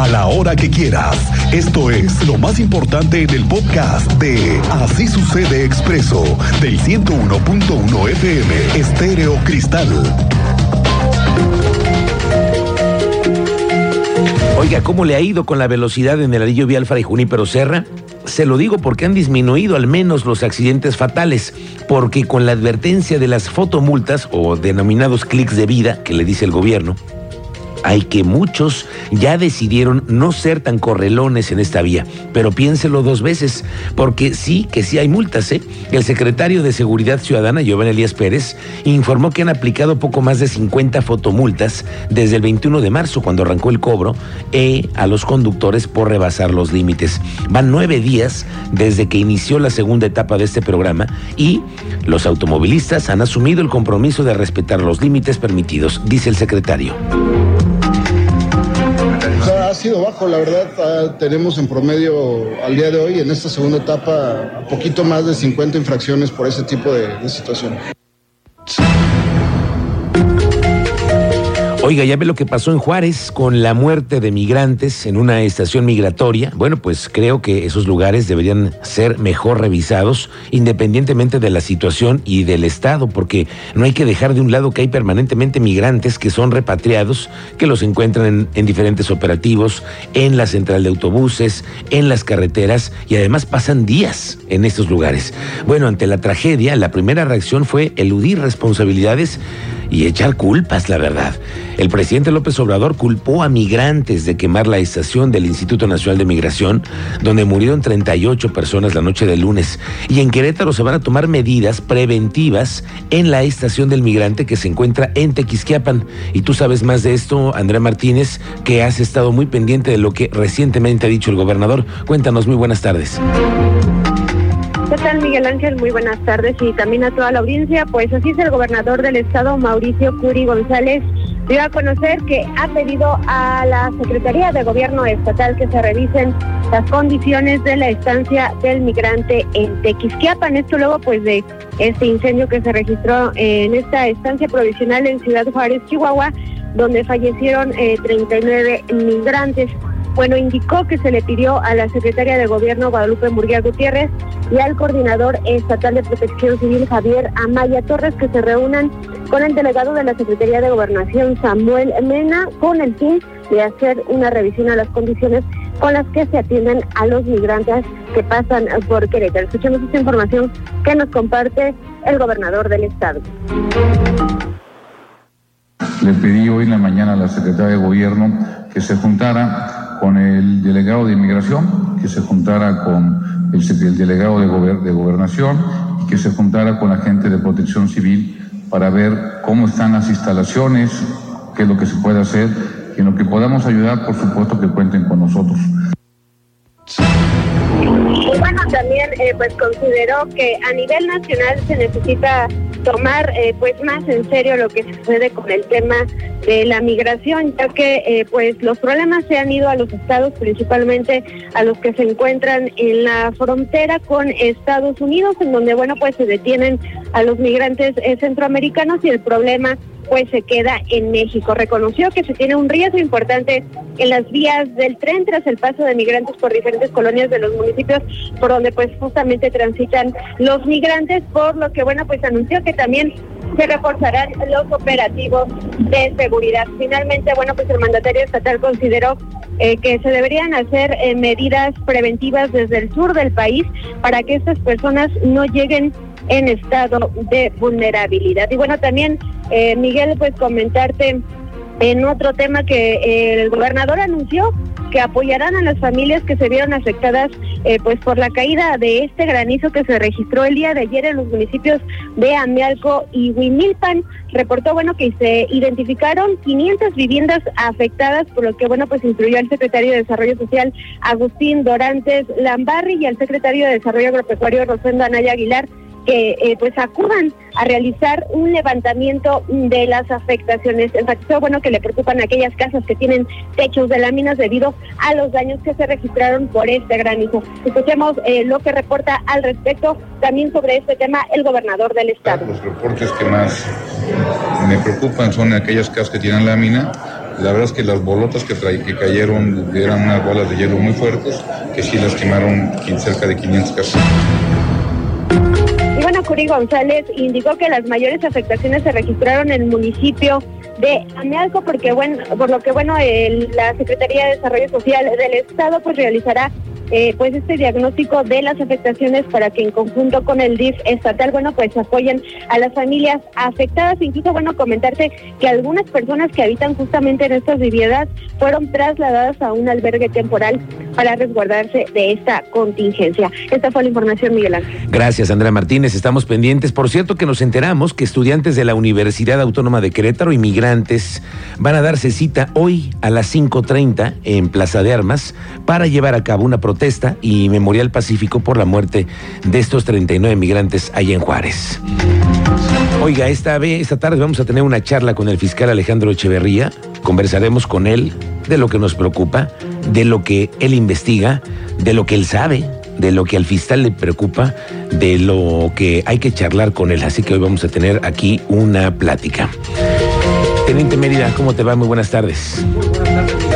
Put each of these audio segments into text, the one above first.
a la hora que quieras. Esto es lo más importante en el podcast de Así sucede expreso del 101.1 FM Estéreo Cristal. Oiga, ¿cómo le ha ido con la velocidad en el anillo vial Fray Junípero Serra? Se lo digo porque han disminuido al menos los accidentes fatales, porque con la advertencia de las fotomultas o denominados clics de vida que le dice el gobierno, hay que muchos ya decidieron no ser tan correlones en esta vía, pero piénselo dos veces, porque sí que sí hay multas. ¿eh? El secretario de Seguridad Ciudadana, Giovanni Elías Pérez, informó que han aplicado poco más de 50 fotomultas desde el 21 de marzo, cuando arrancó el cobro, e a los conductores por rebasar los límites. Van nueve días desde que inició la segunda etapa de este programa y los automovilistas han asumido el compromiso de respetar los límites permitidos, dice el secretario sido bajo, la verdad. Ah, tenemos en promedio al día de hoy, en esta segunda etapa, poquito más de 50 infracciones por ese tipo de, de situación. Oiga, ya ve lo que pasó en Juárez con la muerte de migrantes en una estación migratoria. Bueno, pues creo que esos lugares deberían ser mejor revisados independientemente de la situación y del Estado, porque no hay que dejar de un lado que hay permanentemente migrantes que son repatriados, que los encuentran en, en diferentes operativos, en la central de autobuses, en las carreteras y además pasan días en estos lugares. Bueno, ante la tragedia, la primera reacción fue eludir responsabilidades y echar culpas, la verdad. El presidente López Obrador culpó a migrantes de quemar la estación del Instituto Nacional de Migración, donde murieron 38 personas la noche del lunes. Y en Querétaro se van a tomar medidas preventivas en la estación del migrante que se encuentra en Tequisquiapan. Y tú sabes más de esto, Andrea Martínez, que has estado muy pendiente de lo que recientemente ha dicho el gobernador. Cuéntanos, muy buenas tardes. ¿Qué tal, Miguel Ángel? Muy buenas tardes y también a toda la audiencia. Pues así es el gobernador del estado, Mauricio Curi González, dio a conocer que ha pedido a la Secretaría de Gobierno Estatal que se revisen las condiciones de la estancia del migrante en Tequisquiapan. Esto luego, pues, de este incendio que se registró en esta estancia provisional en Ciudad Juárez, Chihuahua, donde fallecieron eh, 39 migrantes. Bueno, indicó que se le pidió a la secretaria de Gobierno Guadalupe Murguía Gutiérrez y al coordinador estatal de Protección Civil Javier Amaya Torres que se reúnan con el delegado de la Secretaría de Gobernación Samuel Mena con el fin de hacer una revisión a las condiciones con las que se atienden a los migrantes que pasan por Querétaro. Escuchemos esta información que nos comparte el gobernador del estado. Le pedí hoy en la mañana a la secretaria de Gobierno que se juntara con el delegado de inmigración, que se juntara con el, el delegado de, gobernación y que se juntara con la gente de protección civil para ver cómo están las instalaciones, qué es lo que se puede hacer y en lo que podamos ayudar, por supuesto que cuenten con nosotros. Y bueno, también eh, pues consideró que a nivel nacional se necesita tomar eh, pues más en serio lo que sucede con el tema de la migración, ya que eh, pues los problemas se han ido a los estados, principalmente a los que se encuentran en la frontera con Estados Unidos, en donde bueno pues se detienen a los migrantes eh, centroamericanos y el problema pues se queda en México. Reconoció que se tiene un riesgo importante en las vías del tren tras el paso de migrantes por diferentes colonias de los municipios por donde pues justamente transitan los migrantes, por lo que bueno pues anunció que también se reforzarán los operativos de seguridad. Finalmente, bueno, pues el mandatario estatal consideró eh, que se deberían hacer eh, medidas preventivas desde el sur del país para que estas personas no lleguen en estado de vulnerabilidad. Y bueno, también, eh, Miguel, pues comentarte en otro tema que eh, el gobernador anunció que apoyarán a las familias que se vieron afectadas eh, pues por la caída de este granizo que se registró el día de ayer en los municipios de Amialco y Huimilpan. Reportó bueno que se identificaron 500 viviendas afectadas, por lo que bueno pues incluyó al secretario de Desarrollo Social Agustín Dorantes Lambarri y al secretario de Desarrollo Agropecuario Rosendo Anaya Aguilar que eh, pues acudan a realizar un levantamiento de las afectaciones. Enfatizó, bueno, que le preocupan aquellas casas que tienen techos de láminas debido a los daños que se registraron por este granizo. Escuchemos eh, lo que reporta al respecto también sobre este tema el gobernador del estado. Los reportes que más me preocupan son aquellas casas que tienen lámina La verdad es que las bolotas que, que cayeron eran unas bolas de hielo muy fuertes que sí lastimaron cerca de 500 casas. Curi González indicó que las mayores afectaciones se registraron en el municipio de Amealco, porque bueno, por lo que bueno, la Secretaría de Desarrollo Social del Estado pues realizará eh, pues este diagnóstico de las afectaciones para que en conjunto con el DIF estatal, bueno, pues apoyen a las familias afectadas. Incluso, bueno, comentarte que algunas personas que habitan justamente en estas viviendas fueron trasladadas a un albergue temporal para resguardarse de esta contingencia. Esta fue la información, Miguel Ángel. Gracias, Andrea Martínez. Estamos pendientes. Por cierto, que nos enteramos que estudiantes de la Universidad Autónoma de Querétaro, inmigrantes, van a darse cita hoy a las 5.30 en Plaza de Armas para llevar a cabo una protesta y Memorial Pacífico por la muerte de estos 39 migrantes allá en Juárez. Oiga, esta, vez, esta tarde vamos a tener una charla con el fiscal Alejandro Echeverría. Conversaremos con él de lo que nos preocupa, de lo que él investiga, de lo que él sabe, de lo que al fiscal le preocupa, de lo que hay que charlar con él. Así que hoy vamos a tener aquí una plática. Teniente Mérida, ¿cómo te va? Muy buenas tardes. Muy buenas tardes,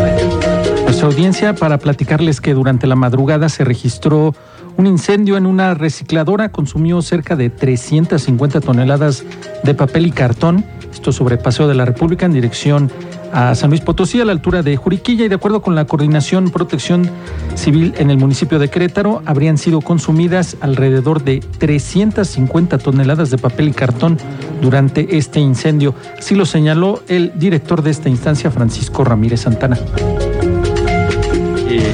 audiencia para platicarles que durante la madrugada se registró un incendio en una recicladora, consumió cerca de 350 toneladas de papel y cartón, esto sobre Paseo de la República en dirección a San Luis Potosí, a la altura de Juriquilla, y de acuerdo con la Coordinación Protección Civil en el municipio de Querétaro, habrían sido consumidas alrededor de 350 toneladas de papel y cartón durante este incendio. Así lo señaló el director de esta instancia, Francisco Ramírez Santana.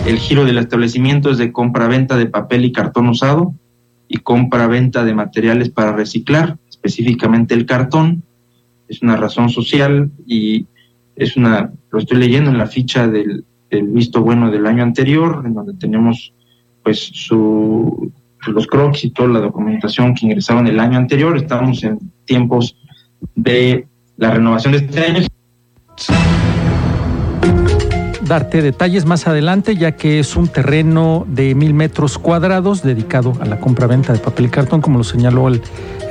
El giro del establecimiento es de compra-venta de papel y cartón usado y compra-venta de materiales para reciclar, específicamente el cartón. Es una razón social y es una, lo estoy leyendo en la ficha del, visto bueno del año anterior, en donde tenemos pues su, los crocs y toda la documentación que ingresaron el año anterior. Estamos en tiempos de la renovación de este año darte detalles más adelante, ya que es un terreno de mil metros cuadrados dedicado a la compra-venta de papel y cartón, como lo señaló el,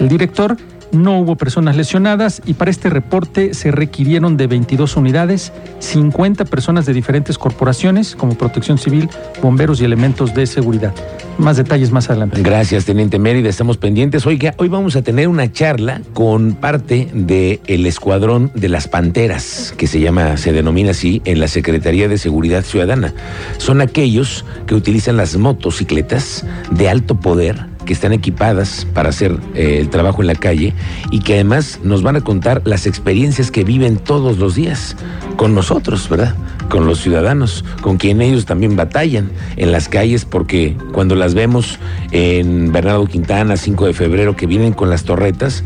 el director. No hubo personas lesionadas y para este reporte se requirieron de 22 unidades, 50 personas de diferentes corporaciones como Protección Civil, bomberos y elementos de seguridad. Más detalles más adelante. Gracias, Teniente Mérida. Estamos pendientes. Hoy vamos a tener una charla con parte del Escuadrón de las Panteras, que se llama, se denomina así, en la Secretaría de Seguridad Ciudadana. Son aquellos que utilizan las motocicletas de alto poder que están equipadas para hacer eh, el trabajo en la calle y que además nos van a contar las experiencias que viven todos los días con nosotros, ¿verdad? Con los ciudadanos, con quien ellos también batallan en las calles, porque cuando las vemos en Bernardo Quintana, 5 de febrero, que vienen con las torretas,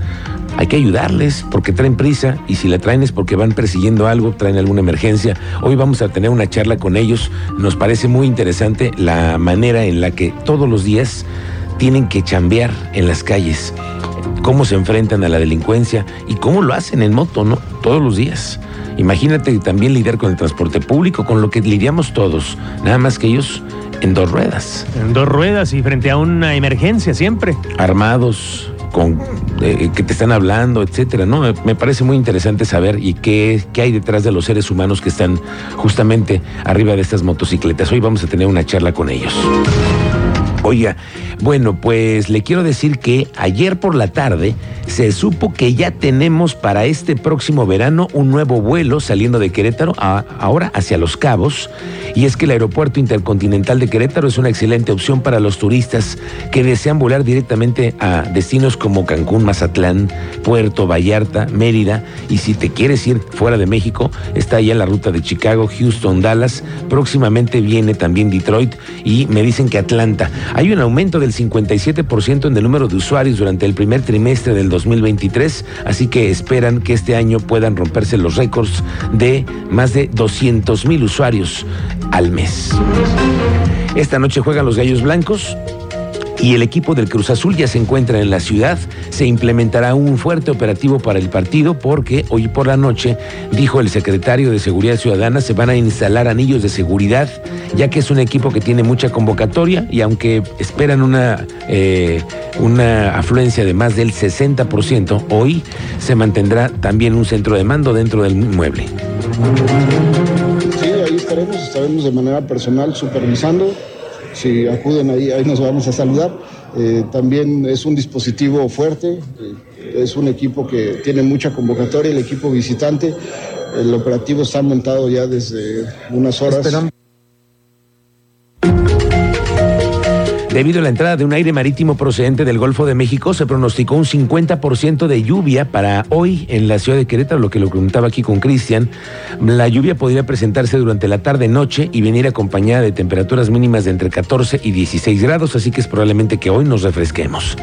hay que ayudarles porque traen prisa y si la traen es porque van persiguiendo algo, traen alguna emergencia. Hoy vamos a tener una charla con ellos. Nos parece muy interesante la manera en la que todos los días tienen que chambear en las calles, cómo se enfrentan a la delincuencia y cómo lo hacen en moto, ¿no? Todos los días. Imagínate también lidiar con el transporte público, con lo que lidiamos todos, nada más que ellos en dos ruedas. En dos ruedas y frente a una emergencia siempre. Armados, con eh, que te están hablando, etcétera, ¿no? Me parece muy interesante saber y qué, qué hay detrás de los seres humanos que están justamente arriba de estas motocicletas. Hoy vamos a tener una charla con ellos. Oiga, bueno, pues le quiero decir que ayer por la tarde se supo que ya tenemos para este próximo verano un nuevo vuelo saliendo de Querétaro ahora hacia Los Cabos. Y es que el aeropuerto intercontinental de Querétaro es una excelente opción para los turistas que desean volar directamente a destinos como Cancún, Mazatlán, Puerto Vallarta, Mérida. Y si te quieres ir fuera de México, está allá la ruta de Chicago, Houston, Dallas. Próximamente viene también Detroit y me dicen que Atlanta. Hay un aumento del 57% en el número de usuarios durante el primer trimestre del 2023, así que esperan que este año puedan romperse los récords de más de 200 mil usuarios al mes. Esta noche juegan los Gallos Blancos y el equipo del Cruz Azul ya se encuentra en la ciudad. Se implementará un fuerte operativo para el partido porque hoy por la noche, dijo el secretario de Seguridad Ciudadana, se van a instalar anillos de seguridad, ya que es un equipo que tiene mucha convocatoria y aunque esperan una, eh, una afluencia de más del 60%, hoy se mantendrá también un centro de mando dentro del mueble. Sí, ahí estaremos, estaremos de manera personal supervisando. Si acuden ahí, ahí nos vamos a saludar. Eh, también es un dispositivo fuerte, eh, es un equipo que tiene mucha convocatoria, el equipo visitante. El operativo está montado ya desde unas horas. Debido a la entrada de un aire marítimo procedente del Golfo de México, se pronosticó un 50% de lluvia para hoy en la ciudad de Querétaro, lo que lo preguntaba aquí con Cristian. La lluvia podría presentarse durante la tarde-noche y venir acompañada de temperaturas mínimas de entre 14 y 16 grados, así que es probablemente que hoy nos refresquemos.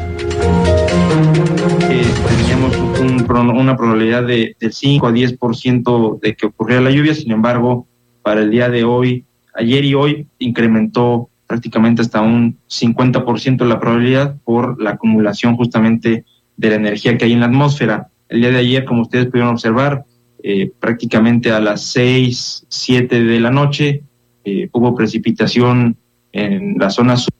Eh, teníamos un pro- una probabilidad de, del 5 a 10% de que ocurriera la lluvia, sin embargo, para el día de hoy, ayer y hoy, incrementó prácticamente hasta un 50% la probabilidad por la acumulación justamente de la energía que hay en la atmósfera. El día de ayer, como ustedes pudieron observar, eh, prácticamente a las 6, 7 de la noche eh, hubo precipitación en la zona sur